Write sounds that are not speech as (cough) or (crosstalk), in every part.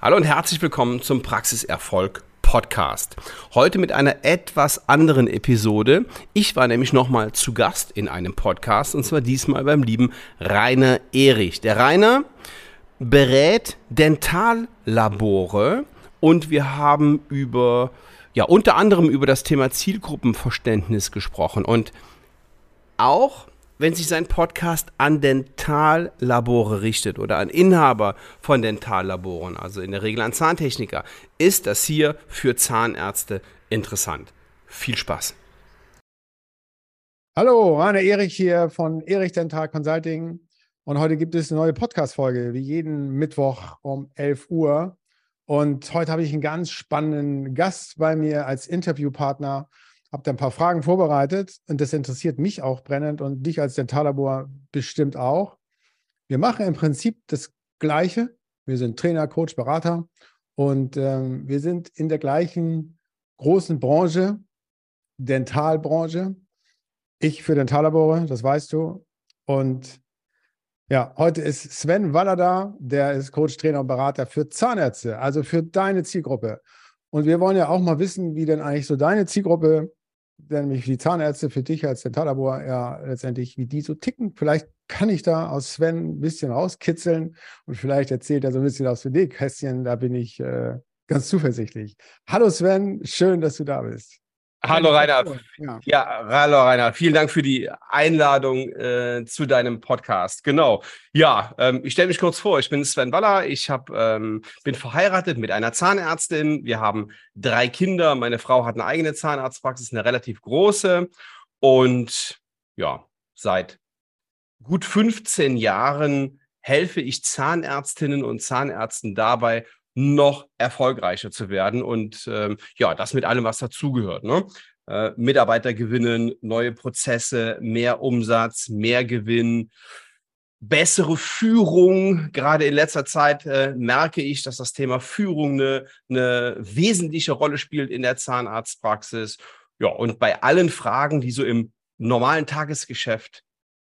Hallo und herzlich willkommen zum Praxiserfolg Podcast. Heute mit einer etwas anderen Episode. Ich war nämlich nochmal zu Gast in einem Podcast und zwar diesmal beim lieben Rainer Erich. Der Rainer berät Dentallabore und wir haben über, ja, unter anderem über das Thema Zielgruppenverständnis gesprochen und auch wenn sich sein Podcast an Dentallabore richtet oder an Inhaber von Dentallaboren, also in der Regel an Zahntechniker, ist das hier für Zahnärzte interessant. Viel Spaß. Hallo, Rainer Erich hier von Erich Dental Consulting. Und heute gibt es eine neue Podcast-Folge, wie jeden Mittwoch um 11 Uhr. Und heute habe ich einen ganz spannenden Gast bei mir als Interviewpartner habe da ein paar Fragen vorbereitet und das interessiert mich auch brennend und dich als Dentallabor bestimmt auch. Wir machen im Prinzip das Gleiche. Wir sind Trainer, Coach, Berater und ähm, wir sind in der gleichen großen Branche, Dentalbranche. Ich für Dentallabore, das weißt du. Und ja, heute ist Sven Waller da, der ist Coach, Trainer und Berater für Zahnärzte, also für deine Zielgruppe. Und wir wollen ja auch mal wissen, wie denn eigentlich so deine Zielgruppe nämlich die Zahnärzte für dich als Dentallabor ja letztendlich, wie die so ticken. Vielleicht kann ich da aus Sven ein bisschen rauskitzeln und vielleicht erzählt er so ein bisschen aus dem Nähkästchen. Da bin ich äh, ganz zuversichtlich. Hallo Sven, schön, dass du da bist. Hallo Rainer. Ja. ja, hallo Rainer. Vielen Dank für die Einladung äh, zu deinem Podcast. Genau. Ja, ähm, ich stelle mich kurz vor. Ich bin Sven Waller. Ich hab, ähm, bin verheiratet mit einer Zahnärztin. Wir haben drei Kinder. Meine Frau hat eine eigene Zahnarztpraxis, eine relativ große. Und ja, seit gut 15 Jahren helfe ich Zahnärztinnen und Zahnärzten dabei, noch erfolgreicher zu werden und ähm, ja, das mit allem, was dazugehört. Ne? Äh, Mitarbeiter gewinnen, neue Prozesse, mehr Umsatz, mehr Gewinn, bessere Führung. Gerade in letzter Zeit äh, merke ich, dass das Thema Führung eine, eine wesentliche Rolle spielt in der Zahnarztpraxis. Ja, und bei allen Fragen, die so im normalen Tagesgeschäft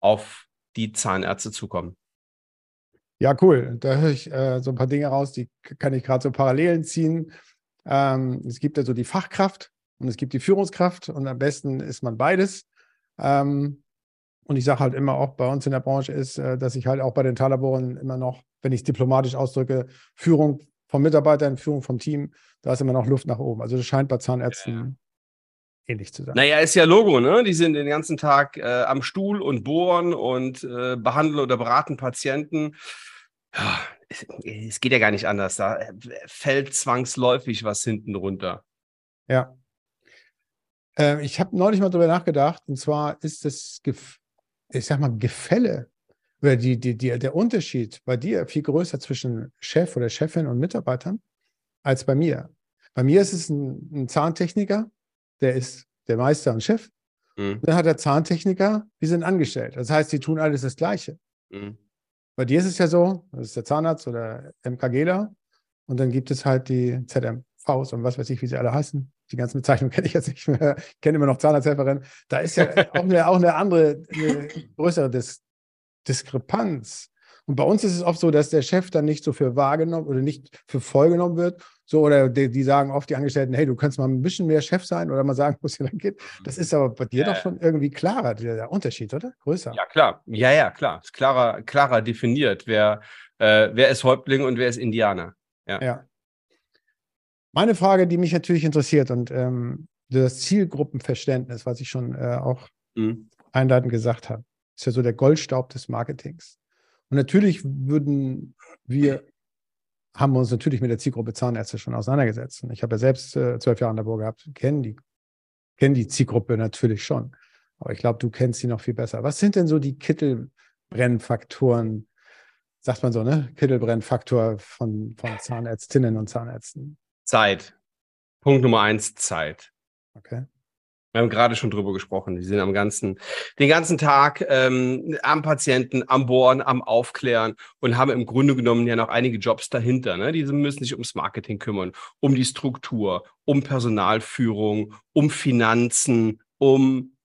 auf die Zahnärzte zukommen. Ja, cool. Da höre ich äh, so ein paar Dinge raus, die kann ich gerade so Parallelen ziehen. Ähm, es gibt ja so die Fachkraft und es gibt die Führungskraft und am besten ist man beides. Ähm, und ich sage halt immer auch bei uns in der Branche ist, äh, dass ich halt auch bei den Talaboren immer noch, wenn ich es diplomatisch ausdrücke, Führung vom Mitarbeiter, Führung vom Team, da ist immer noch Luft nach oben. Also das scheint bei Zahnärzten. Ähnlich zu sein. Naja, ist ja Logo, ne? Die sind den ganzen Tag äh, am Stuhl und bohren und äh, behandeln oder beraten Patienten ja, es, es, geht ja gar nicht anders. Da äh, fällt zwangsläufig was hinten runter. Ja. Äh, ich habe neulich mal drüber nachgedacht, und zwar ist das, Gef ich sag mal, Gefälle oder die, die, die, der Unterschied bei dir viel größer zwischen Chef oder Chefin und Mitarbeitern als bei mir. Bei mir ist es ein, ein Zahntechniker, der ist der Meister und Chef. Mhm. Dann hat der Zahntechniker, die sind angestellt. Das heißt, die tun alles das Gleiche. Mhm. Bei dir ist es ja so, das ist der Zahnarzt oder MKGler und dann gibt es halt die ZMVs und was weiß ich, wie sie alle heißen. Die ganzen Bezeichnungen (laughs) kenne ich jetzt nicht mehr. Ich kenne immer noch Zahnarzthelferin. Da ist ja (laughs) auch eine, auch eine andere, eine größere Dis Diskrepanz. Und bei uns ist es oft so, dass der Chef dann nicht so für wahrgenommen oder nicht für voll genommen wird. So, oder die, die sagen oft die Angestellten, hey, du kannst mal ein bisschen mehr Chef sein oder mal sagen, (laughs) wo es hier lang geht. Das ist aber bei dir ja. doch schon irgendwie klarer, der, der, Unterschied, oder? Größer. Ja, klar. Ja, ja, klar. Ist klarer, klarer definiert, wer, äh, wer ist Häuptling und wer ist Indianer. Ja. ja. Meine Frage, die mich natürlich interessiert und ähm, das Zielgruppenverständnis, was ich schon äh, auch mhm. einleitend gesagt habe, ist ja so der Goldstaub des Marketings. Und natürlich würden wir, haben wir uns natürlich mit der Zielgruppe Zahnärzte schon auseinandergesetzt. Und ich habe ja selbst äh, zwölf Jahre in Labor gehabt, kennen die, kennen die Zielgruppe natürlich schon. Aber ich glaube, du kennst sie noch viel besser. Was sind denn so die Kittelbrennfaktoren, sagt man so, ne? Kittelbrennfaktor von, von Zahnärztinnen und Zahnärzten? Zeit. Punkt Nummer eins, Zeit. Okay. Wir haben gerade schon drüber gesprochen. Die sind am ganzen, den ganzen Tag ähm, am Patienten, am Bohren, am Aufklären und haben im Grunde genommen ja noch einige Jobs dahinter. Ne? Die müssen sich ums Marketing kümmern, um die Struktur, um Personalführung, um Finanzen, um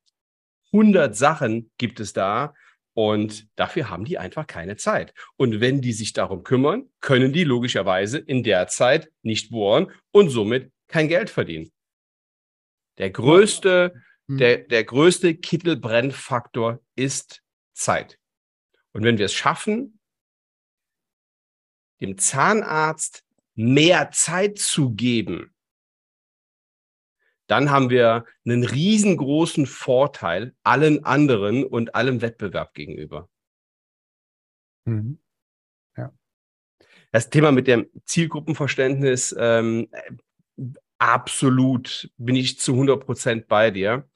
100 Sachen gibt es da. Und dafür haben die einfach keine Zeit. Und wenn die sich darum kümmern, können die logischerweise in der Zeit nicht bohren und somit kein Geld verdienen. Der größte, hm. der, der größte Kittelbrennfaktor ist Zeit. Und wenn wir es schaffen, dem Zahnarzt mehr Zeit zu geben, dann haben wir einen riesengroßen Vorteil allen anderen und allem Wettbewerb gegenüber. Mhm. Ja. Das Thema mit dem Zielgruppenverständnis, ähm, absolut bin ich zu 100 Prozent bei dir.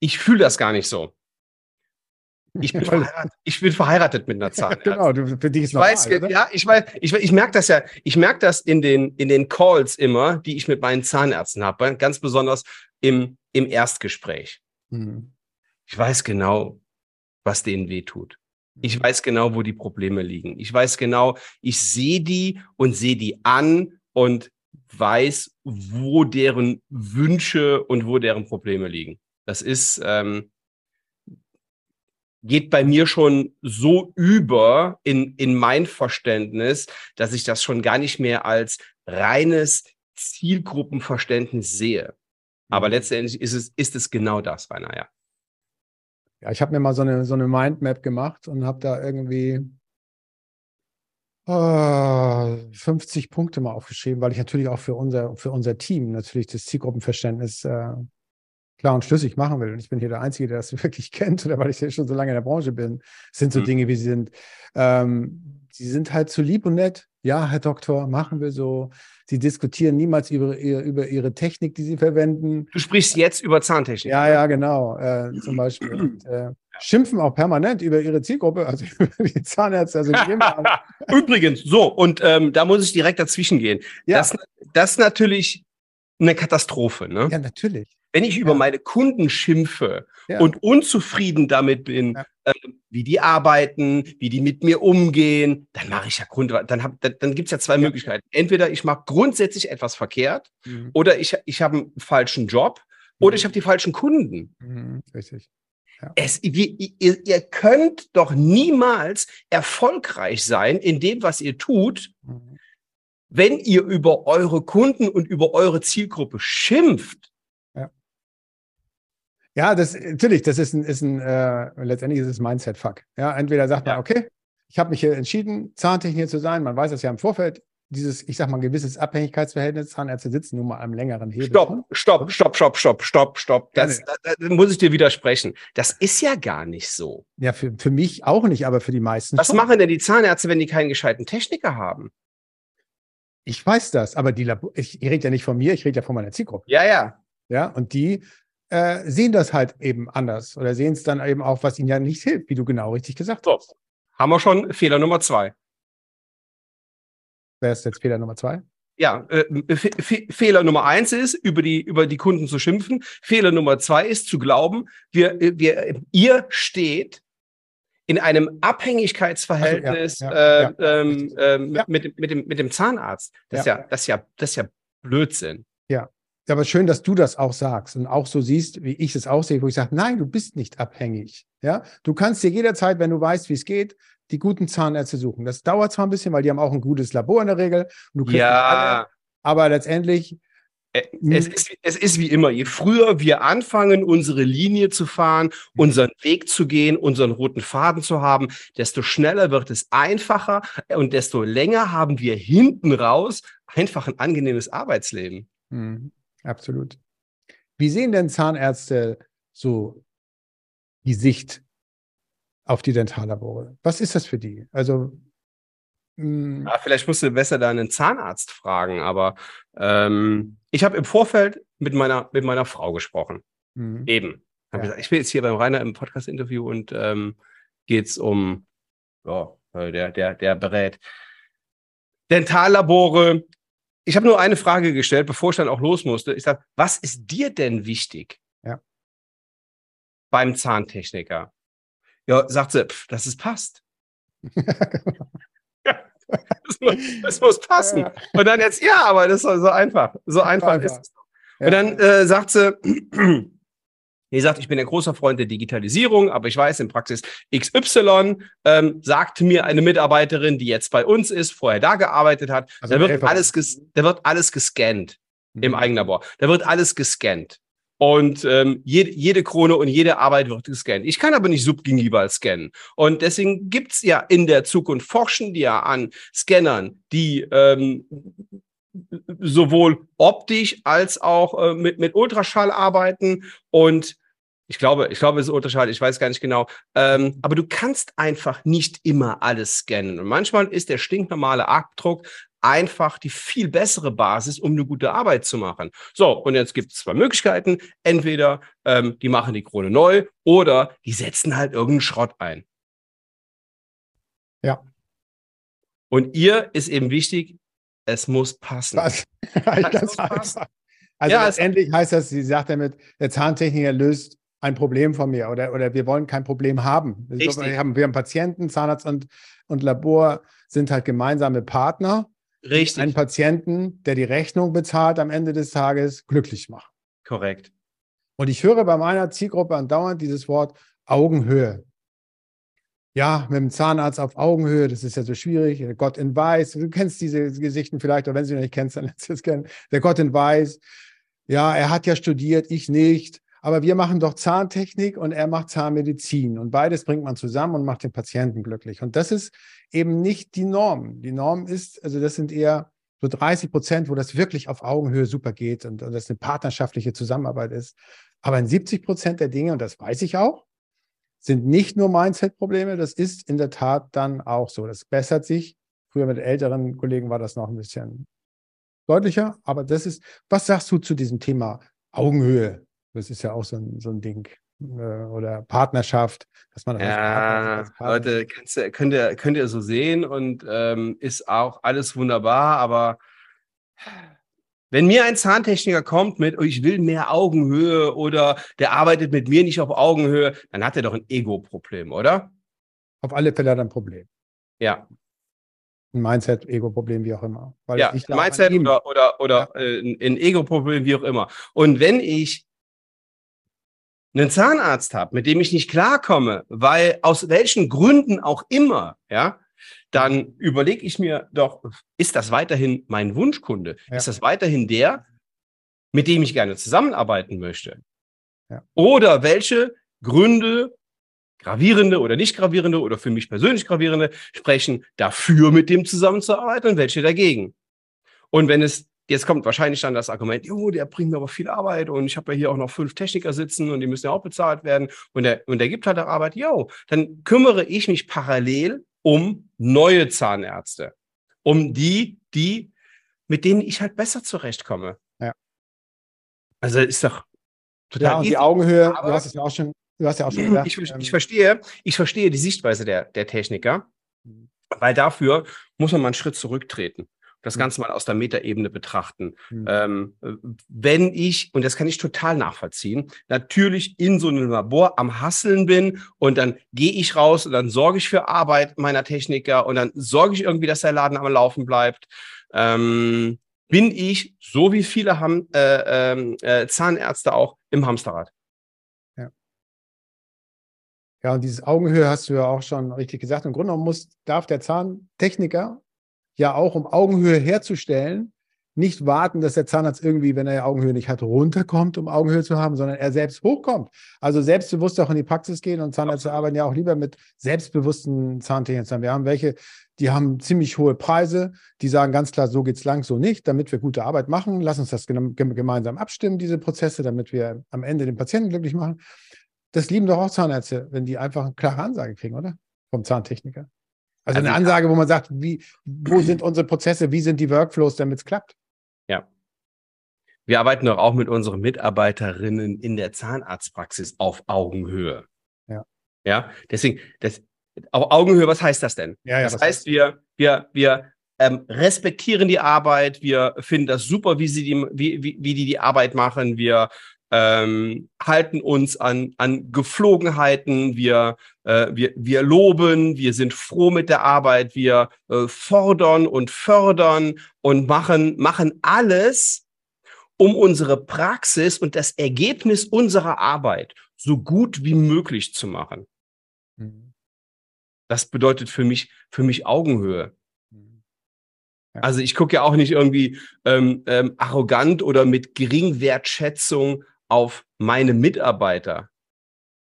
Ich fühle das gar nicht so. Ich bin, (laughs) verheiratet, ich bin verheiratet mit einer (laughs) Zahnärztin. genau, du, für dich ist ich normal, weiß, oder? Ja, ich weiß, ich, ich merke das ja, ich merke das in den, in den Calls immer, die ich mit meinen Zahnärzten habe, ganz besonders im, im Erstgespräch. Mhm. Ich weiß genau, was denen wehtut. Ich mhm. weiß genau, wo die Probleme liegen. Ich weiß genau, ich sehe die und sehe die an und weiß, wo deren Wünsche und wo deren Probleme liegen. Das ist, ähm, geht bei mir schon so über in, in mein Verständnis, dass ich das schon gar nicht mehr als reines Zielgruppenverständnis sehe. Aber mhm. letztendlich ist es, ist es genau das, Rainer, ja. Ja, ich habe mir mal so eine, so eine Mindmap gemacht und habe da irgendwie 50 Punkte mal aufgeschrieben, weil ich natürlich auch für unser, für unser Team natürlich das Zielgruppenverständnis äh, klar und schlüssig machen will. Und ich bin hier der Einzige, der das (laughs) wirklich kennt, oder weil ich ja schon so lange in der Branche bin, sind so mhm. Dinge, wie sie sind. Ähm, sie sind halt zu lieb und nett. Ja, Herr Doktor, machen wir so. Sie diskutieren niemals über, über ihre Technik, die sie verwenden. Du sprichst jetzt über Zahntechnik. Ja, ja, genau. Äh, zum Beispiel. Und, äh, schimpfen auch permanent über ihre Zielgruppe, also (laughs) über die Zahnärzte. Also (laughs) Übrigens, so, und ähm, da muss ich direkt dazwischen gehen. Ja. Das, das ist natürlich eine Katastrophe. Ne? Ja, natürlich. Wenn ich über meine Kunden schimpfe ja. und unzufrieden damit bin, ja. äh, wie die arbeiten, wie die mit mir umgehen, dann mache ich ja Grund, dann, hab, dann, dann gibt es ja zwei Möglichkeiten. Entweder ich mache grundsätzlich etwas verkehrt mhm. oder ich, ich habe einen falschen Job mhm. oder ich habe die falschen Kunden. Mhm. Richtig. Ja. Es, ihr, ihr, könnt doch niemals erfolgreich sein in dem, was ihr tut, mhm. wenn ihr über eure Kunden und über eure Zielgruppe schimpft. Ja, das natürlich, das ist ein, ist ein äh, letztendlich ist es Mindset-Fuck. Ja, entweder sagt man, okay, ich habe mich hier entschieden, Zahntechniker zu sein. Man weiß das ja im Vorfeld. Dieses, ich sag mal, gewisses Abhängigkeitsverhältnis. Zahnärzte sitzen nun mal am längeren Hebel. Stopp, stopp, stopp, stopp, stopp, stopp, stopp. Das, ja, das, das, muss ich dir widersprechen. Das ist ja gar nicht so. Ja, für, für mich auch nicht, aber für die meisten. Was schon. machen denn die Zahnärzte, wenn die keinen gescheiten Techniker haben? Ich weiß das, aber die Labor ich, ich rede ja nicht von mir, ich rede ja von meiner Zielgruppe. Ja, ja. Ja, und die äh, sehen das halt eben anders oder sehen es dann eben auch, was ihnen ja nicht hilft, wie du genau richtig gesagt so. hast. Haben wir schon Fehler Nummer zwei. Wer ist jetzt Fehler Nummer zwei? Ja, äh, Fehler Nummer eins ist, über die, über die Kunden zu schimpfen. Fehler Nummer zwei ist, zu glauben, wir, wir, ihr steht in einem Abhängigkeitsverhältnis ja, ja, äh, ähm, äh, mit, mit, mit, dem, mit dem Zahnarzt. Das, Ist ja, das, ist ja, das ist ja Blödsinn. Ja, aber schön, dass du das auch sagst und auch so siehst, wie ich es auch sehe, wo ich sage, nein, du bist nicht abhängig. Ja, du kannst dir jederzeit, wenn du weißt, wie es geht, die guten Zahnärzte suchen. Das dauert zwar ein bisschen, weil die haben auch ein gutes Labor in der Regel. ja. aber letztendlich. Es ist, es ist wie immer, je früher wir anfangen, unsere Linie zu fahren, unseren Weg zu gehen, unseren roten Faden zu haben, desto schneller wird es einfacher und desto länger haben wir hinten raus einfach ein angenehmes Arbeitsleben. Mhm. Absolut. Wie sehen denn Zahnärzte so die Sicht auf die Dentallabore? Was ist das für die? Also hm. ja, vielleicht musst du besser da einen Zahnarzt fragen, aber ähm, ich habe im Vorfeld mit meiner, mit meiner Frau gesprochen. Mhm. Eben. Ja. Gesagt, ich bin jetzt hier beim Rainer im Podcast-Interview und ähm, geht es um, oh, der, der, der berät. Dentallabore, ich habe nur eine Frage gestellt, bevor ich dann auch los musste. Ich sage, was ist dir denn wichtig ja. beim Zahntechniker? Ja, sagt sie, pff, dass es passt. (laughs) ja, das, muss, das muss passen. Ja. Und dann jetzt, ja, aber das ist so einfach. So einfach, einfach. ist es. Und dann äh, sagt sie, (clears throat) Ihr sagt, ich bin ein großer Freund der Digitalisierung, aber ich weiß, in Praxis XY ähm, sagt mir eine Mitarbeiterin, die jetzt bei uns ist, vorher da gearbeitet hat, also da, wird alles da wird alles gescannt mhm. im Eigenlabor. Da wird alles gescannt. Und ähm, jede, jede Krone und jede Arbeit wird gescannt. Ich kann aber nicht subgingival scannen. Und deswegen gibt's ja in der Zukunft, forschen die ja an Scannern, die ähm, sowohl optisch als auch äh, mit, mit Ultraschall arbeiten. Und ich glaube, ich glaube, es ist Ultraschall, ich weiß gar nicht genau. Ähm, aber du kannst einfach nicht immer alles scannen. Und manchmal ist der stinknormale Abdruck einfach die viel bessere Basis, um eine gute Arbeit zu machen. So, und jetzt gibt es zwei Möglichkeiten. Entweder ähm, die machen die Krone neu oder die setzen halt irgendeinen Schrott ein. Ja. Und ihr ist eben wichtig, es muss passen. Was? Ganz (laughs) passen. Also ja, letztendlich heißt das, sie sagt damit, der Zahntechniker löst ein Problem von mir oder, oder wir wollen kein Problem haben. Wir haben, wir haben Patienten, Zahnarzt und, und Labor sind halt gemeinsame Partner. Richtig. Einen Patienten, der die Rechnung bezahlt, am Ende des Tages glücklich machen. Korrekt. Und ich höre bei meiner Zielgruppe andauernd dieses Wort Augenhöhe ja, mit dem Zahnarzt auf Augenhöhe, das ist ja so schwierig. Der Gott in Weiß, du kennst diese Gesichten vielleicht, oder wenn sie noch nicht kennst, dann lernst du es kennen. Der Gott in Weiß, ja, er hat ja studiert, ich nicht. Aber wir machen doch Zahntechnik und er macht Zahnmedizin. Und beides bringt man zusammen und macht den Patienten glücklich. Und das ist eben nicht die Norm. Die Norm ist, also das sind eher so 30 Prozent, wo das wirklich auf Augenhöhe super geht und, und das eine partnerschaftliche Zusammenarbeit ist. Aber in 70 Prozent der Dinge, und das weiß ich auch, sind nicht nur Mindset-Probleme, das ist in der Tat dann auch so. Das bessert sich. Früher mit älteren Kollegen war das noch ein bisschen deutlicher, aber das ist, was sagst du zu diesem Thema Augenhöhe? Das ist ja auch so ein, so ein Ding. Äh, oder Partnerschaft, dass man ja, Leute, kannst, könnt, ihr, könnt ihr so sehen und ähm, ist auch alles wunderbar, aber wenn mir ein Zahntechniker kommt mit, oh, ich will mehr Augenhöhe oder der arbeitet mit mir nicht auf Augenhöhe, dann hat er doch ein Ego-Problem, oder? Auf alle Fälle hat er ein Problem. Ja. Ein Mindset, Ego-Problem, wie auch immer. Weil ja, Mindset oder, oder, oder ja. äh, ein Ego-Problem, wie auch immer. Und wenn ich einen Zahnarzt habe, mit dem ich nicht klarkomme, weil aus welchen Gründen auch immer, ja, dann überlege ich mir doch, ist das weiterhin mein Wunschkunde? Ja. Ist das weiterhin der, mit dem ich gerne zusammenarbeiten möchte? Ja. Oder welche Gründe, gravierende oder nicht gravierende oder für mich persönlich gravierende, sprechen dafür, mit dem zusammenzuarbeiten und welche dagegen? Und wenn es Jetzt kommt wahrscheinlich dann das Argument, jo, der bringt mir aber viel Arbeit und ich habe ja hier auch noch fünf Techniker sitzen und die müssen ja auch bezahlt werden und der, und der gibt halt auch Arbeit, jo, dann kümmere ich mich parallel um neue Zahnärzte, um die, die, mit denen ich halt besser zurechtkomme. Ja. Also ist doch total. Ja, und easy. die Augenhöhe, du hast es ja auch schon, du hast ja auch schon gesagt. Ich, ich, verstehe, ich verstehe die Sichtweise der, der Techniker, mhm. weil dafür muss man mal einen Schritt zurücktreten das mhm. Ganze mal aus der Metaebene betrachten. Mhm. Ähm, wenn ich, und das kann ich total nachvollziehen, natürlich in so einem Labor am Hasseln bin und dann gehe ich raus und dann sorge ich für Arbeit meiner Techniker und dann sorge ich irgendwie, dass der Laden am Laufen bleibt. Ähm, bin ich, so wie viele haben, äh, ähm, äh, Zahnärzte auch, im Hamsterrad. Ja. Ja, und dieses Augenhöhe hast du ja auch schon richtig gesagt. Im Grunde genommen muss, darf der Zahntechniker ja auch, um Augenhöhe herzustellen, nicht warten, dass der Zahnarzt irgendwie, wenn er Augenhöhe nicht hat, runterkommt, um Augenhöhe zu haben, sondern er selbst hochkommt. Also selbstbewusst auch in die Praxis gehen und Zahnärzte arbeiten ja auch lieber mit selbstbewussten Zahntechnikern. Wir haben welche, die haben ziemlich hohe Preise, die sagen ganz klar, so geht's lang, so nicht, damit wir gute Arbeit machen. Lass uns das gemeinsam abstimmen, diese Prozesse, damit wir am Ende den Patienten glücklich machen. Das lieben doch auch Zahnärzte, wenn die einfach eine klare Ansage kriegen, oder? Vom Zahntechniker. Also, also eine Ansage, wo man sagt, wie, wo sind unsere Prozesse, wie sind die Workflows, damit es klappt? Ja. Wir arbeiten doch auch mit unseren Mitarbeiterinnen in der Zahnarztpraxis auf Augenhöhe. Ja. Ja, deswegen, das, auf Augenhöhe, was heißt das denn? Ja, ja, das heißt, wir, wir, wir ähm, respektieren die Arbeit, wir finden das super, wie sie die, wie, wie, wie die die Arbeit machen, wir ähm, halten uns an, an Geflogenheiten, wir, äh, wir, wir loben, wir sind froh mit der Arbeit, wir äh, fordern und fördern und machen, machen alles, um unsere Praxis und das Ergebnis unserer Arbeit so gut wie möglich zu machen. Mhm. Das bedeutet für mich, für mich Augenhöhe. Mhm. Also ich gucke ja auch nicht irgendwie ähm, ähm, arrogant oder mit Geringwertschätzung auf meine Mitarbeiter.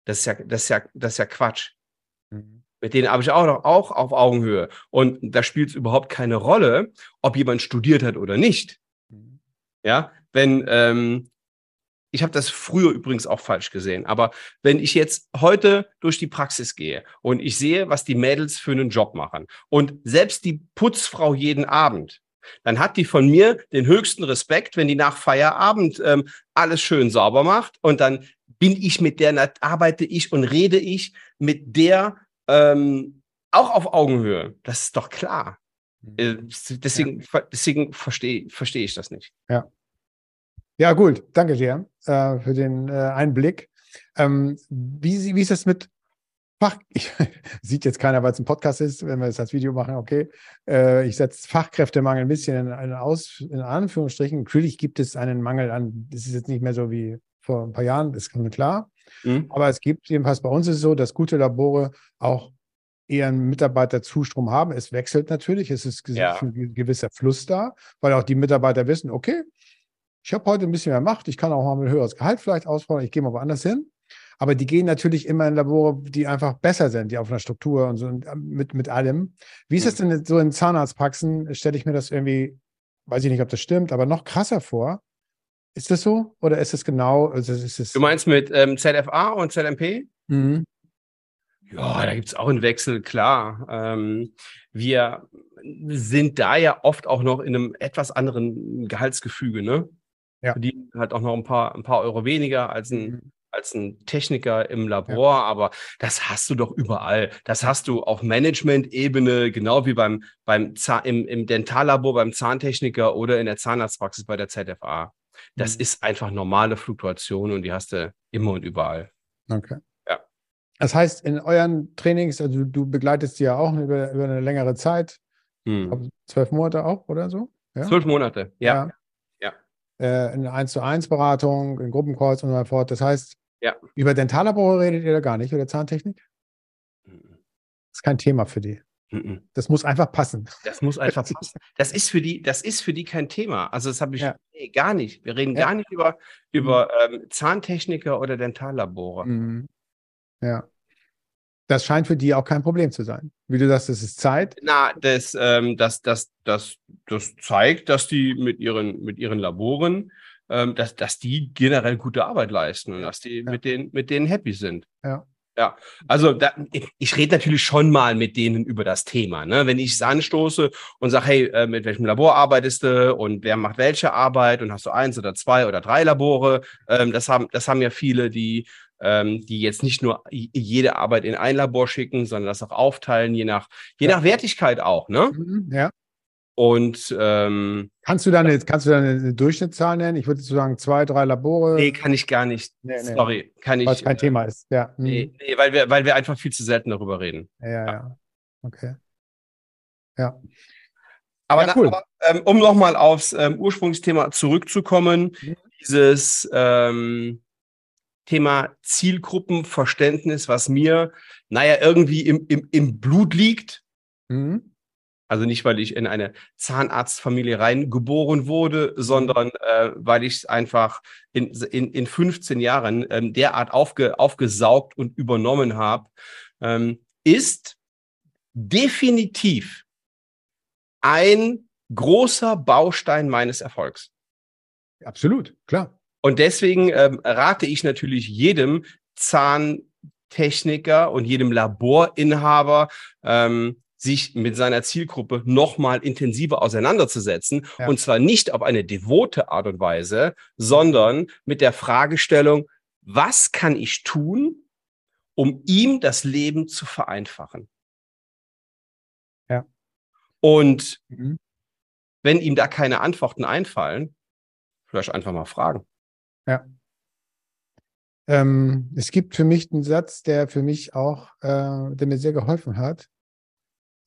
Das ist ja, das ist ja, das ist ja Quatsch. Mhm. Mit denen habe ich auch noch auch auf Augenhöhe. Und da spielt es überhaupt keine Rolle, ob jemand studiert hat oder nicht. Mhm. Ja, wenn ähm, ich habe das früher übrigens auch falsch gesehen, aber wenn ich jetzt heute durch die Praxis gehe und ich sehe, was die Mädels für einen Job machen und selbst die Putzfrau jeden Abend, dann hat die von mir den höchsten Respekt, wenn die nach Feierabend ähm, alles schön sauber macht und dann bin ich mit der, arbeite ich und rede ich mit der ähm, auch auf Augenhöhe. Das ist doch klar. Mhm. Äh, deswegen, ja. deswegen verstehe versteh ich das nicht. Ja. Ja, gut. Danke dir äh, für den äh, Einblick. Ähm, wie, wie ist das mit Fach, ich, (laughs) sieht jetzt keiner, weil es ein Podcast ist, wenn wir das als Video machen, okay. Äh, ich setze Fachkräftemangel ein bisschen in, in, Aus, in Anführungsstrichen. Natürlich gibt es einen Mangel an, das ist jetzt nicht mehr so wie vor ein paar Jahren, das ist mir klar. Mhm. Aber es gibt jedenfalls bei uns ist es so, dass gute Labore auch eher einen Mitarbeiterzustrom haben. Es wechselt natürlich, es ist ja. ein gewisser Fluss da, weil auch die Mitarbeiter wissen, okay, ich habe heute ein bisschen mehr Macht, ich kann auch mal ein höheres Gehalt vielleicht ausfordern, ich gehe mal woanders hin. Aber die gehen natürlich immer in Labore, die einfach besser sind, die auf einer Struktur und so und ähm, mit, mit allem. Wie ist es mhm. denn so in Zahnarztpraxen? Stelle ich mir das irgendwie, weiß ich nicht, ob das stimmt, aber noch krasser vor. Ist das so? Oder ist es genau? Also ist es du meinst mit ähm, ZFA und ZMP? Mhm. Ja, da gibt es auch einen Wechsel, klar. Ähm, wir sind da ja oft auch noch in einem etwas anderen Gehaltsgefüge, ne? Ja. Verdienen halt auch noch ein paar, ein paar Euro weniger als ein, mhm als ein Techniker im Labor, ja. aber das hast du doch überall. Das hast du auf Management-Ebene, genau wie beim, beim im, im Dentallabor, beim Zahntechniker oder in der Zahnarztpraxis bei der ZFA. Das mhm. ist einfach normale Fluktuation und die hast du immer und überall. Okay. Ja. Das heißt, in euren Trainings, also du begleitest die ja auch über, über eine längere Zeit, mhm. zwölf Monate auch oder so? Ja? Zwölf Monate, ja. ja äh, in 1 zu 1 Beratung, in Gruppencalls und so fort. Das heißt, ja. über Dentallabore redet ihr da gar nicht oder Zahntechnik? Das ist kein Thema für die. Das muss einfach passen. Das muss einfach passen. Das ist für die, das ist für die kein Thema. Also das habe ich ja. nee, gar nicht. Wir reden ja. gar nicht über, über mhm. ähm, Zahntechniker oder Dentallabore. Mhm. Ja. Das scheint für die auch kein Problem zu sein. Wie du sagst, es ist Zeit. Na, das, ähm, das, das, das, das zeigt, dass die mit ihren, mit ihren Laboren, ähm, dass, dass die generell gute Arbeit leisten und dass die ja. mit, denen, mit denen happy sind. Ja. Ja, also da, ich, rede natürlich schon mal mit denen über das Thema. Ne? Wenn ich es anstoße und sage, hey, äh, mit welchem Labor arbeitest du und wer macht welche Arbeit und hast du eins oder zwei oder drei Labore? Ähm, das haben, das haben ja viele, die ähm, die jetzt nicht nur jede Arbeit in ein Labor schicken, sondern das auch aufteilen, je nach, je ja. nach Wertigkeit auch, ne? Mhm, ja. Und ähm, kannst du dann eine, kannst du dann eine Durchschnittszahl nennen? Ich würde sagen zwei, drei Labore. Nee, kann ich gar nicht. Nee, nee. Sorry, kann ich. Weil es kein äh, Thema ist. Ja. Mhm. Nee, nee, weil wir, weil wir einfach viel zu selten darüber reden. Ja, ja. ja. Okay. Ja. Aber, ja, cool. aber ähm, um nochmal aufs ähm, Ursprungsthema zurückzukommen, mhm. dieses ähm, Thema Zielgruppenverständnis, was mir, naja, irgendwie im, im, im Blut liegt. Mhm. Also nicht, weil ich in eine Zahnarztfamilie reingeboren wurde, sondern äh, weil ich es einfach in, in, in 15 Jahren ähm, derart aufge, aufgesaugt und übernommen habe, ähm, ist definitiv ein großer Baustein meines Erfolgs. Absolut, klar. Und deswegen ähm, rate ich natürlich jedem Zahntechniker und jedem Laborinhaber, ähm, sich mit seiner Zielgruppe nochmal intensiver auseinanderzusetzen. Ja. Und zwar nicht auf eine devote Art und Weise, sondern mit der Fragestellung, was kann ich tun, um ihm das Leben zu vereinfachen? Ja. Und mhm. wenn ihm da keine Antworten einfallen, vielleicht einfach mal fragen. Ja. Ähm, es gibt für mich einen Satz, der für mich auch, äh, der mir sehr geholfen hat,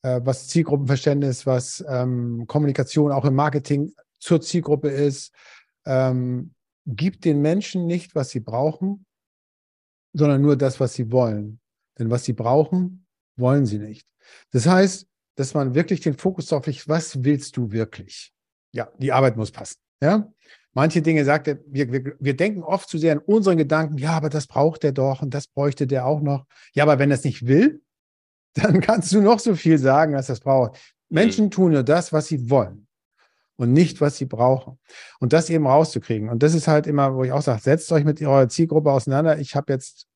äh, was Zielgruppenverständnis, was ähm, Kommunikation auch im Marketing zur Zielgruppe ist. ähm, gibt den Menschen nicht, was sie brauchen, sondern nur das, was sie wollen. Denn was sie brauchen, wollen sie nicht. Das heißt, dass man wirklich den Fokus darauf legt, was willst du wirklich? Ja, die Arbeit muss passen. Ja, manche Dinge sagt er, wir, wir, wir denken oft zu sehr an unseren Gedanken, ja, aber das braucht er doch und das bräuchte der auch noch. Ja, aber wenn er es nicht will, dann kannst du noch so viel sagen, dass es braucht. Menschen tun nur das, was sie wollen und nicht, was sie brauchen. Und das eben rauszukriegen. Und das ist halt immer, wo ich auch sage, setzt euch mit eurer Zielgruppe auseinander. Ich habe jetzt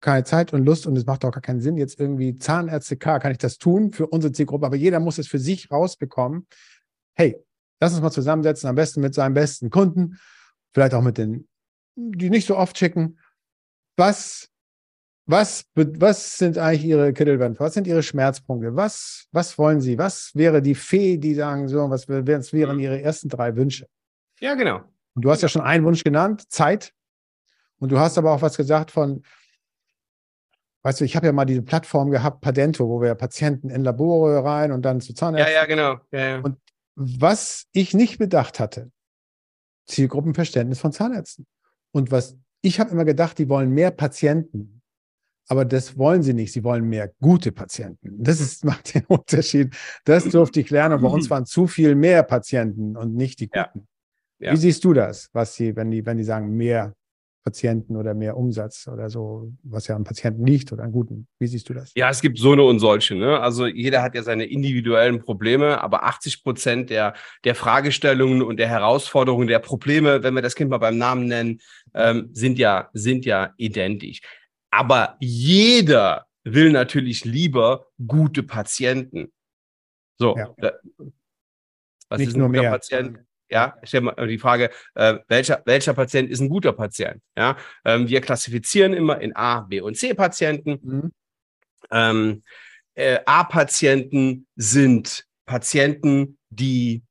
keine Zeit und Lust und es macht auch gar keinen Sinn, jetzt irgendwie Zahnärzte K, kann ich das tun für unsere Zielgruppe, aber jeder muss es für sich rausbekommen. Hey, lass uns mal zusammensetzen, am besten mit seinem besten Kunden, vielleicht auch mit den, die nicht so oft schicken. Was was, was sind eigentlich Ihre Kittelwände? Was sind Ihre Schmerzpunkte? Was, was wollen Sie? Was wäre die Fee, die sagen so, was, wären mhm. Ihre ersten drei Wünsche? Ja, genau. Und du hast ja schon einen Wunsch genannt, Zeit. Und du hast aber auch was gesagt von, weißt du, ich habe ja mal diese Plattform gehabt, Padento, wo wir Patienten in Labore rein und dann zu Zahnärzten. Ja, ja, genau. Ja, ja. Und was ich nicht bedacht hatte, Zielgruppenverständnis von Zahnärzten. Und was ich habe immer gedacht, die wollen mehr Patienten. Aber das wollen sie nicht. Sie wollen mehr gute Patienten. Das ist, (laughs) macht den Unterschied. Das durfte ich lernen. bei uns waren zu viel mehr Patienten und nicht die guten. Ja. Ja. Wie siehst du das, was sie, wenn die, wenn die sagen, mehr Patienten oder mehr Umsatz oder so, was ja an Patienten liegt oder an guten. Wie siehst du das? Ja, es gibt so eine und solche. Ne? Also jeder hat ja seine individuellen Probleme, aber 80 Prozent der, der Fragestellungen und der Herausforderungen, der Probleme, wenn wir das Kind mal beim Namen nennen, ähm, sind ja, sind ja identisch. Aber jeder will natürlich lieber gute Patienten. So, ja. was Nicht ist ein nur guter mehr. Patient? Ja, ich stelle mal die Frage, äh, welcher, welcher Patient ist ein guter Patient? Ja, ähm, wir klassifizieren immer in A, B und C Patienten. Mhm. Ähm, äh, A-Patienten sind Patienten, die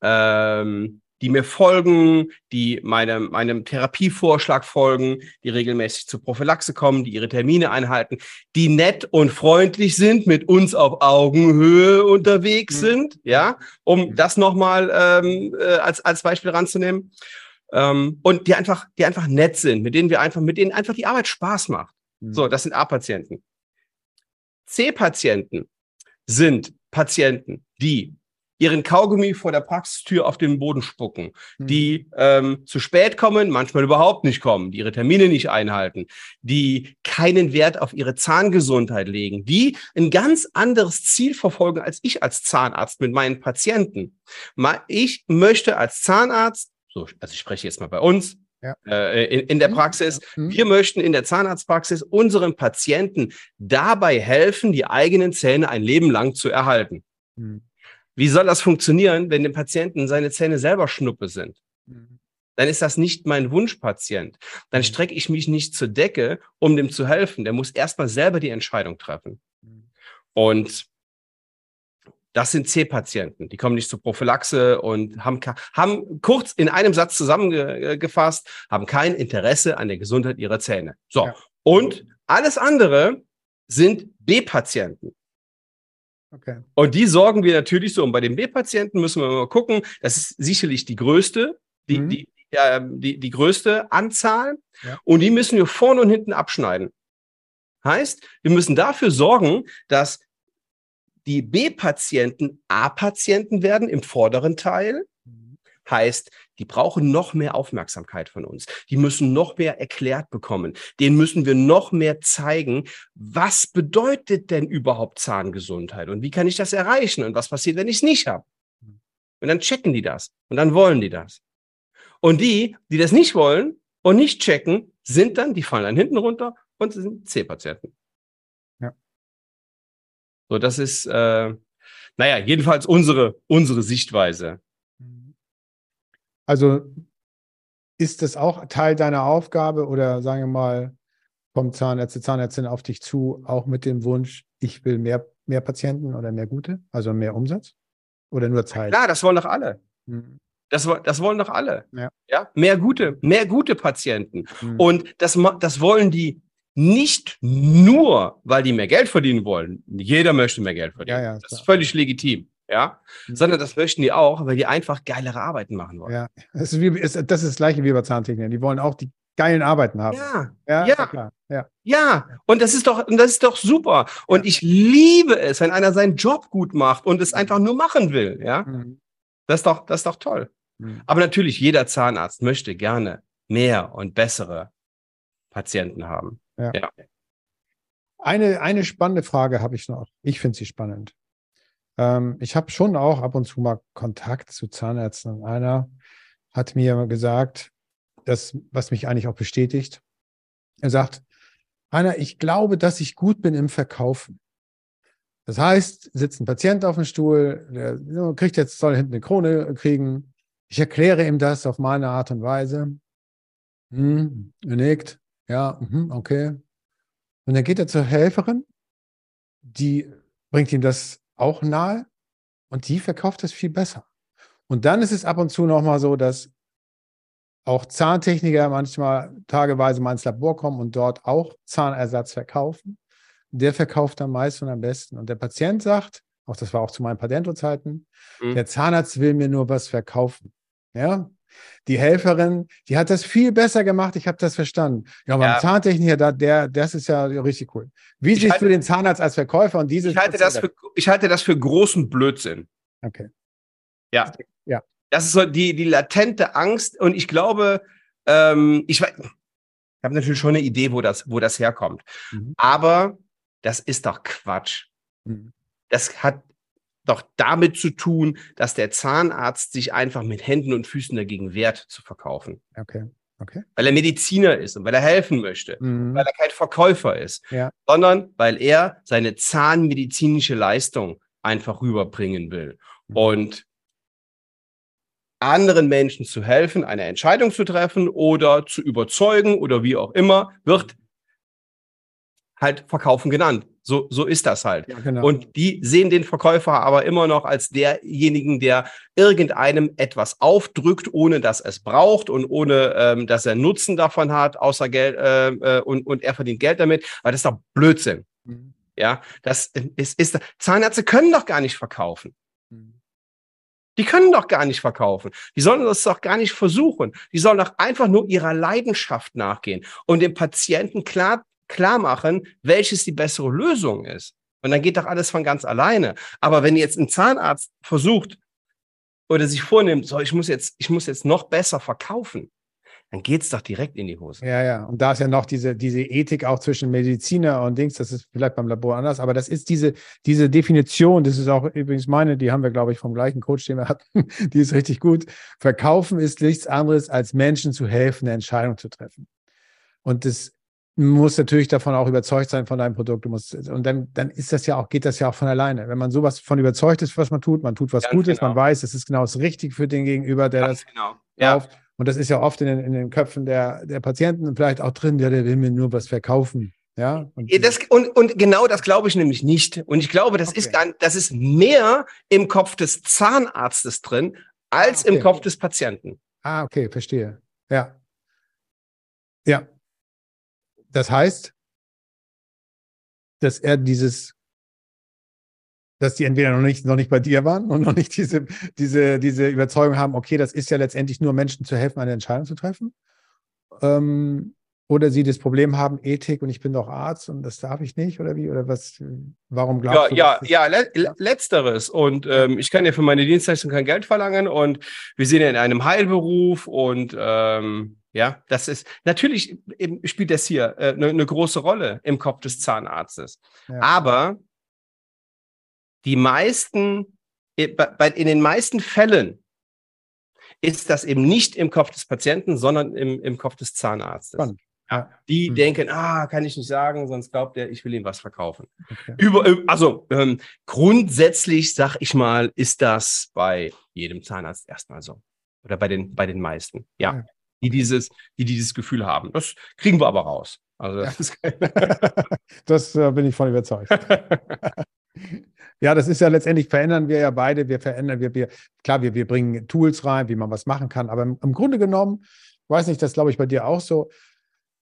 ähm, die mir folgen, die meinem, meinem Therapievorschlag folgen, die regelmäßig zur Prophylaxe kommen, die ihre Termine einhalten, die nett und freundlich sind, mit uns auf Augenhöhe unterwegs mhm. sind, ja, um mhm. das nochmal ähm, äh, als, als Beispiel ranzunehmen. Ähm, und die einfach, die einfach nett sind, mit denen wir einfach, mit denen einfach die Arbeit Spaß macht. Mhm. So, das sind A-Patienten. C-Patienten sind Patienten, die ihren Kaugummi vor der Praxistür auf den Boden spucken, mhm. die ähm, zu spät kommen, manchmal überhaupt nicht kommen, die ihre Termine nicht einhalten, die keinen Wert auf ihre Zahngesundheit legen, die ein ganz anderes Ziel verfolgen als ich als Zahnarzt mit meinen Patienten. Ich möchte als Zahnarzt, so, also ich spreche jetzt mal bei uns, ja. Äh, in, in, der mhm. Praxis. Mhm. Wir möchten in der Zahnarztpraxis unseren Patienten dabei helfen, die eigenen Zähne ein Leben lang zu erhalten. Mhm. Wie soll das funktionieren, wenn dem Patienten seine Zähne selber Schnuppe sind? Mhm. Dann ist das nicht mein Wunschpatient. Dann mhm. strecke ich mich nicht zur Decke, um dem zu helfen. Der muss erstmal selber die Entscheidung treffen. Mhm. Und das sind C-Patienten. Die kommen nicht zur Prophylaxe und haben, haben kurz in einem Satz zusammengefasst, haben kein Interesse an der Gesundheit ihrer Zähne. So. Ja. Und alles andere sind B-Patienten. Okay. Und die sorgen wir natürlich so. Und bei den B-Patienten müssen wir mal gucken. Das ist sicherlich die größte, die, mhm. die, äh, die, die größte Anzahl. Ja. Und die müssen wir vorne und hinten abschneiden. Heißt, wir müssen dafür sorgen, dass die B-Patienten A-Patienten werden im vorderen Teil. Mhm. Heißt, die brauchen noch mehr Aufmerksamkeit von uns. Die müssen noch mehr erklärt bekommen. Denen müssen wir noch mehr zeigen, was bedeutet denn überhaupt Zahngesundheit und wie kann ich das erreichen und was passiert, wenn ich es nicht habe. Und dann checken die das und dann wollen die das. Und die, die das nicht wollen und nicht checken, sind dann, die fallen dann hinten runter und sind C-Patienten. Ja. So, das ist, äh, naja, jedenfalls unsere, unsere Sichtweise. Also ist das auch Teil deiner Aufgabe oder sagen wir mal, kommt Zahnärzte, Zahnärztin auf dich zu, auch mit dem Wunsch, ich will mehr, mehr Patienten oder mehr gute, also mehr Umsatz? Oder nur Zeit? Klar, das wollen doch alle. Mhm. Das, das wollen doch alle. Ja. ja. Mehr gute, mehr gute Patienten. Mhm. Und das, das wollen die nicht nur, weil die mehr Geld verdienen wollen. Jeder möchte mehr Geld verdienen. Ja, ja, das ist völlig legitim. Ja, mhm. sondern das möchten die auch, weil die einfach geilere Arbeiten machen wollen. Ja, das ist, wie, ist, das, ist das gleiche wie bei Zahntechnikern. Die wollen auch die geilen Arbeiten haben. Ja, ja, ja, ja. ja. Und das ist doch, und das ist doch super. Und ja. ich liebe es, wenn einer seinen Job gut macht und es einfach nur machen will. Ja, mhm. das ist doch, das ist doch toll. Mhm. Aber natürlich, jeder Zahnarzt möchte gerne mehr und bessere Patienten haben. Ja. ja. Eine, eine spannende Frage habe ich noch. Ich finde sie spannend. Ähm, ich habe schon auch ab und zu mal Kontakt zu Zahnärzten. Einer hat mir gesagt, das, was mich eigentlich auch bestätigt. Er sagt, Heiner, ich glaube, dass ich gut bin im Verkaufen. Das heißt, sitzt ein Patient auf dem Stuhl, der kriegt jetzt, soll hinten eine Krone kriegen. Ich erkläre ihm das auf meine Art und Weise. Hm, er nickt. Ja, mh, okay. Und dann geht er zur Helferin, die bringt ihm das auch nahe und die verkauft es viel besser. Und dann ist es ab und zu nochmal so, dass auch Zahntechniker manchmal tageweise mal ins Labor kommen und dort auch Zahnersatz verkaufen. Der verkauft am meisten und am besten. Und der Patient sagt, auch das war auch zu meinen Patento-Zeiten, mhm. der Zahnarzt will mir nur was verkaufen. Ja, die Helferin, die hat das viel besser gemacht. Ich habe das verstanden. Ja, beim ja. Zahntechniker, da, der, das ist ja richtig cool. Wie siehst du den Zahnarzt als Verkäufer und dieses? Ich halte, das für, ich halte das für großen Blödsinn. Okay. Ja. Ja. Das ist so die, die latente Angst. Und ich glaube, ähm, ich, ich habe natürlich schon eine Idee, wo das, wo das herkommt. Mhm. Aber das ist doch Quatsch. Mhm. Das hat doch damit zu tun, dass der Zahnarzt sich einfach mit Händen und Füßen dagegen wehrt, zu verkaufen. Okay. Okay. Weil er Mediziner ist und weil er helfen möchte, mhm. weil er kein Verkäufer ist, ja. sondern weil er seine zahnmedizinische Leistung einfach rüberbringen will. Mhm. Und anderen Menschen zu helfen, eine Entscheidung zu treffen oder zu überzeugen oder wie auch immer, wird halt Verkaufen genannt. So, so ist das halt. Ja, genau. Und die sehen den Verkäufer aber immer noch als derjenigen, der irgendeinem etwas aufdrückt, ohne dass es braucht und ohne, ähm, dass er Nutzen davon hat, außer Geld, äh, äh, und, und er verdient Geld damit. Aber das ist doch Blödsinn. Mhm. Ja, das ist, ist, Zahnärzte können doch gar nicht verkaufen. Mhm. Die können doch gar nicht verkaufen. Die sollen das doch gar nicht versuchen. Die sollen doch einfach nur ihrer Leidenschaft nachgehen und dem Patienten klar, klar machen, welches die bessere Lösung ist. Und dann geht doch alles von ganz alleine. Aber wenn jetzt ein Zahnarzt versucht oder sich vornimmt, so, ich muss jetzt, ich muss jetzt noch besser verkaufen, dann geht es doch direkt in die Hose. Ja, ja. Und da ist ja noch diese, diese Ethik auch zwischen Mediziner und Dings, das ist vielleicht beim Labor anders, aber das ist diese, diese Definition, das ist auch übrigens meine, die haben wir, glaube ich, vom gleichen Coach, den wir hatten, (laughs) die ist richtig gut. Verkaufen ist nichts anderes, als Menschen zu helfen, eine Entscheidung zu treffen. Und das muss natürlich davon auch überzeugt sein von deinem Produkt. Du musst, und dann, dann ist das ja auch, geht das ja auch von alleine. Wenn man sowas von überzeugt ist, was man tut, man tut was Ganz Gutes, genau. man weiß, es ist genau das Richtige für den Gegenüber, der Ganz das genau. kauft. Ja. Und das ist ja oft in den, in den Köpfen der, der Patienten vielleicht auch drin, ja, der will mir nur was verkaufen. Ja, und, das, und, und genau das glaube ich nämlich nicht. Und ich glaube, das okay. ist gar, das ist mehr im Kopf des Zahnarztes drin als ah, okay. im Kopf des Patienten. Ah, okay, verstehe. Ja. Ja. Das heißt, dass er dieses dass die entweder noch nicht, noch nicht bei dir waren und noch nicht diese, diese, diese Überzeugung haben, okay, das ist ja letztendlich nur Menschen zu helfen, eine Entscheidung zu treffen. Ähm, oder sie das Problem haben, Ethik und ich bin doch Arzt und das darf ich nicht oder wie? Oder was? Warum glaubst ja, du? Ja, ja, le letzteres. Und ähm, ich kann ja für meine Dienstleistung kein Geld verlangen und wir sind ja in einem Heilberuf und ähm, ja, das ist natürlich spielt das hier eine äh, ne, ne große Rolle im Kopf des Zahnarztes. Ja. Aber die meisten, äh, in den meisten Fällen ist das eben nicht im Kopf des Patienten, sondern im, im Kopf des Zahnarztes. Spannend. Ja, die hm. denken, ah, kann ich nicht sagen, sonst glaubt er, ich will ihm was verkaufen. Okay. Über, äh, also ähm, grundsätzlich, sag ich mal, ist das bei jedem Zahnarzt erstmal so. Oder bei den, bei den meisten. Ja. Die dieses, die dieses Gefühl haben. Das kriegen wir aber raus. Also das, (laughs) das äh, bin ich voll überzeugt. Ja, das ist ja letztendlich, verändern wir ja beide. Wir verändern, wir, wir, klar, wir, wir bringen Tools rein, wie man was machen kann. Aber im, im Grunde genommen, weiß nicht, das glaube ich bei dir auch so,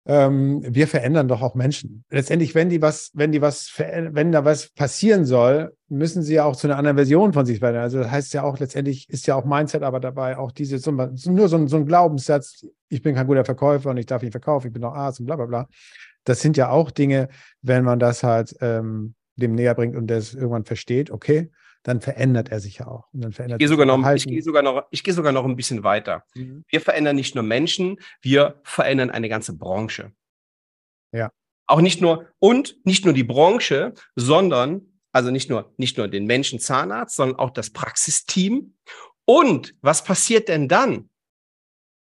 ähm, wir verändern doch auch Menschen. Letztendlich, wenn die was, wenn die was, wenn da was passieren soll, müssen sie ja auch zu einer anderen Version von sich werden. Also das heißt ja auch, letztendlich ist ja auch Mindset aber dabei, auch diese, nur so ein, so ein Glaubenssatz, ich bin kein guter Verkäufer und ich darf nicht verkaufen, ich bin doch Arzt und bla bla bla. Das sind ja auch Dinge, wenn man das halt ähm, dem näher bringt und das irgendwann versteht, okay, dann verändert er sich ja auch. Und dann verändert ich gehe sogar, noch, ich gehe sogar, noch, ich gehe sogar noch ein bisschen weiter. Mhm. Wir verändern nicht nur Menschen, wir verändern eine ganze Branche. Ja. Auch nicht nur, und nicht nur die Branche, sondern, also nicht nur, nicht nur den Menschen Zahnarzt, sondern auch das Praxisteam. Und was passiert denn dann?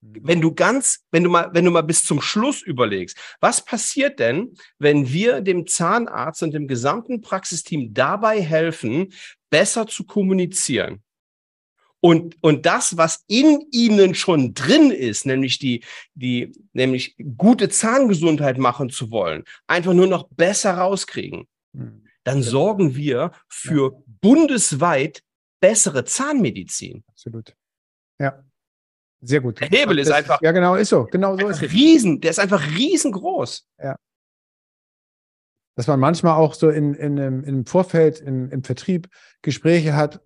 Mhm. Wenn du ganz, wenn du mal, wenn du mal bis zum Schluss überlegst, was passiert denn, wenn wir dem Zahnarzt und dem gesamten Praxisteam dabei helfen, besser zu kommunizieren? Und, und das, was in ihnen schon drin ist, nämlich die, die, nämlich gute Zahngesundheit machen zu wollen, einfach nur noch besser rauskriegen, hm. Dann sorgen wir für ja. bundesweit bessere Zahnmedizin. Absolut. Ja. Sehr gut. Der Hebel ist einfach. Ja, genau, ist so. Genau so ist es. Riesen, der ist einfach riesengroß. Ja. Dass man manchmal auch so in, in, in, im Vorfeld, in, im Vertrieb Gespräche hat,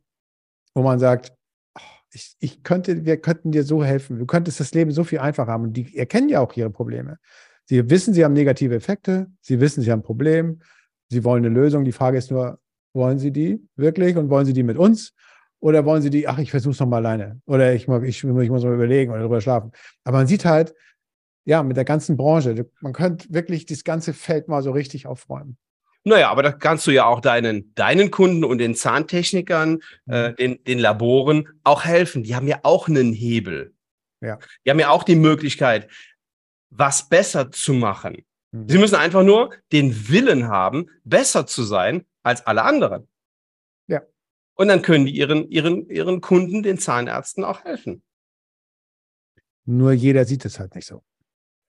wo man sagt, ich, ich könnte, wir könnten dir so helfen. Du könntest das Leben so viel einfacher haben. Und die erkennen ja auch ihre Probleme. Sie wissen, sie haben negative Effekte. Sie wissen, sie haben ein Problem. Sie wollen eine Lösung. Die Frage ist nur, wollen sie die wirklich und wollen sie die mit uns? Oder wollen sie die, ach, ich versuche es nochmal alleine. Oder ich, ich, ich muss mal überlegen oder darüber schlafen. Aber man sieht halt, ja, mit der ganzen Branche, man könnte wirklich das ganze Feld mal so richtig aufräumen. Naja, aber da kannst du ja auch deinen, deinen Kunden und den Zahntechnikern, äh, mhm. den, den Laboren auch helfen. Die haben ja auch einen Hebel. Ja. Die haben ja auch die Möglichkeit, was besser zu machen. Mhm. Sie müssen einfach nur den Willen haben, besser zu sein als alle anderen. Ja. Und dann können die ihren, ihren, ihren Kunden, den Zahnärzten auch helfen. Nur jeder sieht es halt nicht so.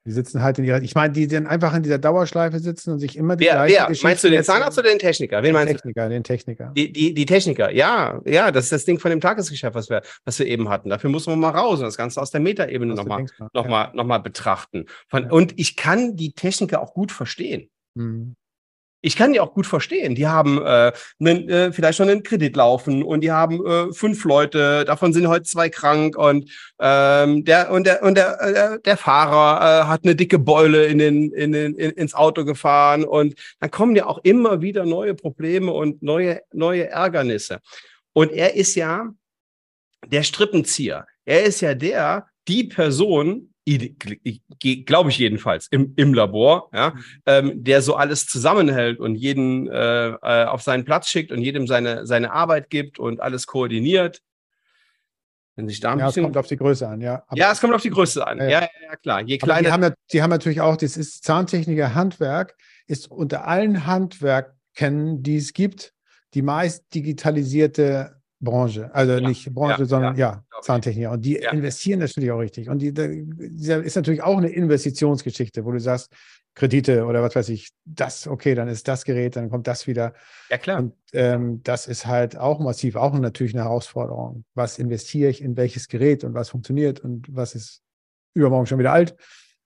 Die sitzen halt in ihrer, ich meine, die dann einfach in dieser Dauerschleife sitzen und sich immer die wer, wer? Meinst du den Zahnarzt oder den Techniker? Wen den meinst Techniker, du? Den Techniker. Die, die, die Techniker, ja, ja, das ist das Ding von dem Tagesgeschäft, was wir, was wir eben hatten. Dafür muss man mal raus und das Ganze aus der Metaebene nochmal noch ja. mal, noch mal betrachten. Von, ja. Und ich kann die Techniker auch gut verstehen. Mhm ich kann die auch gut verstehen. Die haben äh, nen, äh, vielleicht schon einen Kredit laufen und die haben äh, fünf Leute, davon sind heute zwei krank und ähm, der und der und der äh, der Fahrer äh, hat eine dicke Beule in den, in den in, ins Auto gefahren und dann kommen ja auch immer wieder neue Probleme und neue neue Ärgernisse. Und er ist ja der Strippenzieher. Er ist ja der, die Person, glaube ich jedenfalls, im, im Labor, ja, mhm. ähm, der so alles zusammenhält und jeden äh, äh, auf seinen Platz schickt und jedem seine, seine Arbeit gibt und alles koordiniert. Wenn sich da ein ja, bisschen... es kommt auf die Größe an, ja. Aber ja, es kommt auf die Größe an. Ja, ja, ja klar. Je kleiner. Die haben, die haben natürlich auch, das ist Zahntechniker Handwerk, ist unter allen Handwerken, die es gibt, die meist digitalisierte Branche, also ja, nicht Branche, ja, sondern ja, ja Zahntechniker. Und die investieren natürlich auch richtig. Und die, die ist natürlich auch eine Investitionsgeschichte, wo du sagst, Kredite oder was weiß ich, das, okay, dann ist das Gerät, dann kommt das wieder. Ja, klar. Und ähm, das ist halt auch massiv, auch natürlich eine Herausforderung. Was investiere ich in welches Gerät und was funktioniert und was ist übermorgen schon wieder alt?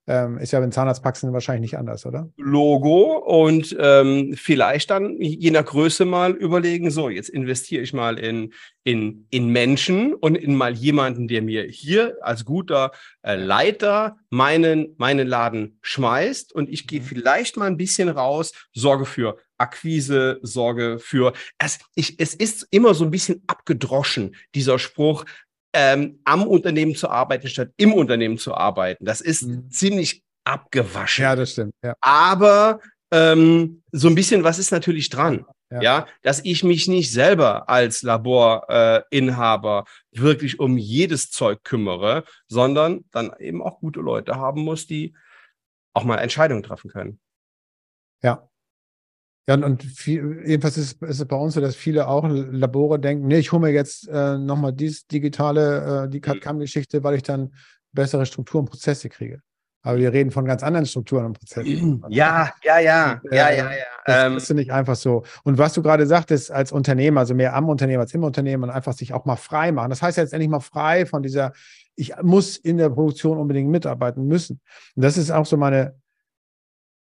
Ähm, ist ja in Zahnarztpraxen wahrscheinlich nicht anders, oder? Logo und ähm, vielleicht dann je nach Größe mal überlegen, so, jetzt investiere ich mal in, in, in Menschen und in mal jemanden, der mir hier als guter äh, Leiter meinen, meinen Laden schmeißt und ich gehe mhm. vielleicht mal ein bisschen raus, sorge für Akquise, Sorge für. Es, ich, es ist immer so ein bisschen abgedroschen, dieser Spruch, ähm, am Unternehmen zu arbeiten, statt im Unternehmen zu arbeiten. Das ist mhm. ziemlich abgewaschen. Ja, das stimmt. Ja. Aber ähm, so ein bisschen was ist natürlich dran. Ja. ja dass ich mich nicht selber als Laborinhaber äh, wirklich um jedes Zeug kümmere, sondern dann eben auch gute Leute haben muss, die auch mal Entscheidungen treffen können. Ja, ja, und, viel, jedenfalls ist, ist, es bei uns so, dass viele auch Labore denken, nee, ich hole mir jetzt äh, nochmal dieses digitale, äh, die mhm. CAD-CAM-Geschichte, weil ich dann bessere Strukturen und Prozesse kriege. Aber wir reden von ganz anderen Strukturen und Prozessen. (clears throat) Ja, ja, ja, äh, ja, ja, ja. Das, ähm, ist nicht einfach so. Und was du gerade sagtest, als Unternehmer, also mehr am Unternehmen als im Unternehmen und einfach sich auch mal frei machen. Das heißt jetzt endlich mal frei von dieser, ich muss in der Produktion unbedingt mitarbeiten müssen. Und das ist auch so meine,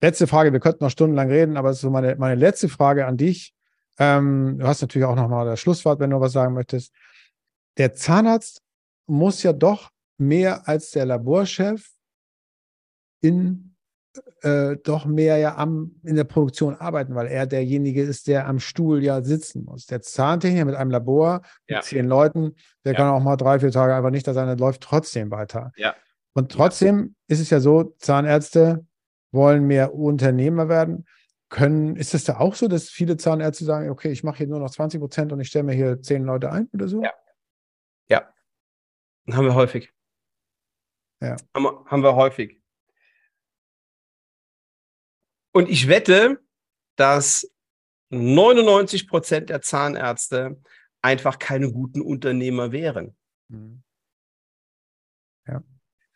letzte Frage, wir könnten noch stundenlang reden, aber so meine, meine letzte Frage an dich. Ähm, du hast natürlich auch nochmal das Schlusswort, wenn du was sagen möchtest. Der Zahnarzt muss ja doch mehr als der Laborchef in äh, doch mehr ja am, in der Produktion arbeiten, weil er derjenige ist, der am Stuhl ja sitzen muss. Der Zahntechniker mit einem Labor ja. mit zehn Leuten, der ja. kann auch mal drei, vier Tage einfach nicht da sein, der läuft trotzdem weiter. Ja. Und trotzdem ist es ja so, Zahnärzte wollen mehr Unternehmer werden. Können, ist es da auch so, dass viele Zahnärzte sagen, okay, ich mache hier nur noch 20 Prozent und ich stelle mir hier zehn Leute ein oder so? Ja. Ja. Haben wir häufig. Ja. Haben, wir, haben wir häufig. Und ich wette, dass 99 Prozent der Zahnärzte einfach keine guten Unternehmer wären. Mhm.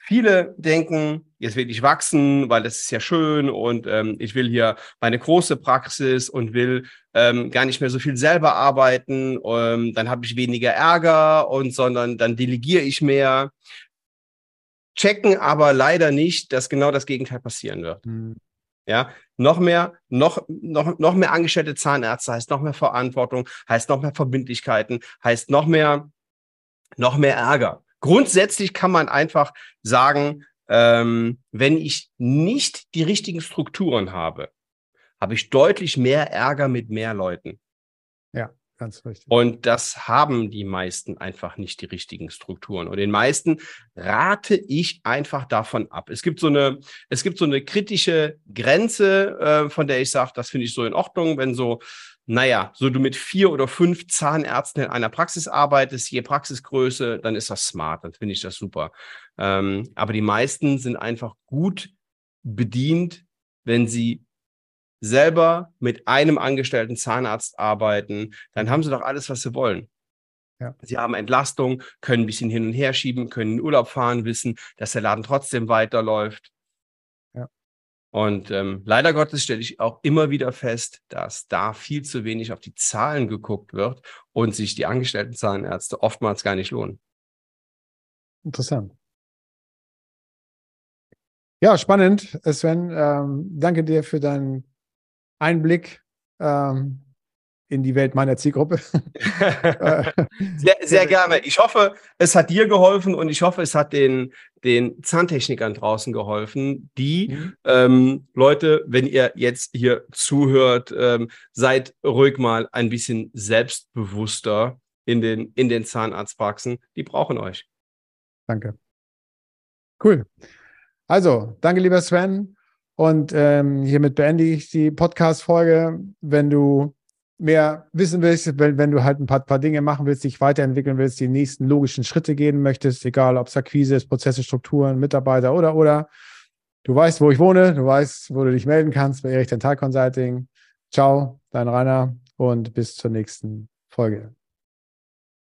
Viele denken, jetzt will ich wachsen, weil das ist ja schön und ähm, ich will hier meine große Praxis und will ähm, gar nicht mehr so viel selber arbeiten. Ähm, dann habe ich weniger Ärger und sondern dann delegiere ich mehr. Checken aber leider nicht, dass genau das Gegenteil passieren wird. Mhm. Ja, noch mehr, noch, noch, noch mehr angestellte Zahnärzte heißt noch mehr Verantwortung, heißt noch mehr Verbindlichkeiten, heißt noch mehr, noch mehr Ärger. Grundsätzlich kann man einfach sagen, ähm, wenn ich nicht die richtigen Strukturen habe, habe ich deutlich mehr Ärger mit mehr Leuten. Ja. Ganz richtig. Und das haben die meisten einfach nicht die richtigen Strukturen. Und den meisten rate ich einfach davon ab. Es gibt so eine, es gibt so eine kritische Grenze, äh, von der ich sage, das finde ich so in Ordnung, wenn so, naja, so du mit vier oder fünf Zahnärzten in einer Praxis arbeitest, je Praxisgröße, dann ist das smart, dann finde ich das super. Ähm, aber die meisten sind einfach gut bedient, wenn sie selber mit einem angestellten Zahnarzt arbeiten, dann haben sie doch alles, was sie wollen. Ja. Sie haben Entlastung, können ein bisschen hin und her schieben, können in Urlaub fahren, wissen, dass der Laden trotzdem weiterläuft. Und ähm, leider Gottes stelle ich auch immer wieder fest, dass da viel zu wenig auf die Zahlen geguckt wird und sich die angestellten Zahnärzte oftmals gar nicht lohnen. Interessant. Ja, spannend, Sven. Ähm, danke dir für deinen Einblick ähm, in die Welt meiner Zielgruppe. (laughs) sehr, sehr gerne. Ich hoffe, es hat dir geholfen und ich hoffe, es hat den, den Zahntechnikern draußen geholfen, die mhm. ähm, Leute, wenn ihr jetzt hier zuhört, ähm, seid ruhig mal ein bisschen selbstbewusster in den, in den Zahnarztpraxen. Die brauchen euch. Danke. Cool. Also, danke, lieber Sven. Und ähm, hiermit beende ich die Podcast-Folge. Wenn du mehr wissen willst, wenn, wenn du halt ein paar, paar Dinge machen willst, dich weiterentwickeln willst, die nächsten logischen Schritte gehen möchtest, egal ob es Akquise ist, Prozesse, Strukturen, Mitarbeiter oder, oder. Du weißt, wo ich wohne, du weißt, wo du dich melden kannst bei Erich Dental Consulting. Ciao, dein Rainer und bis zur nächsten Folge.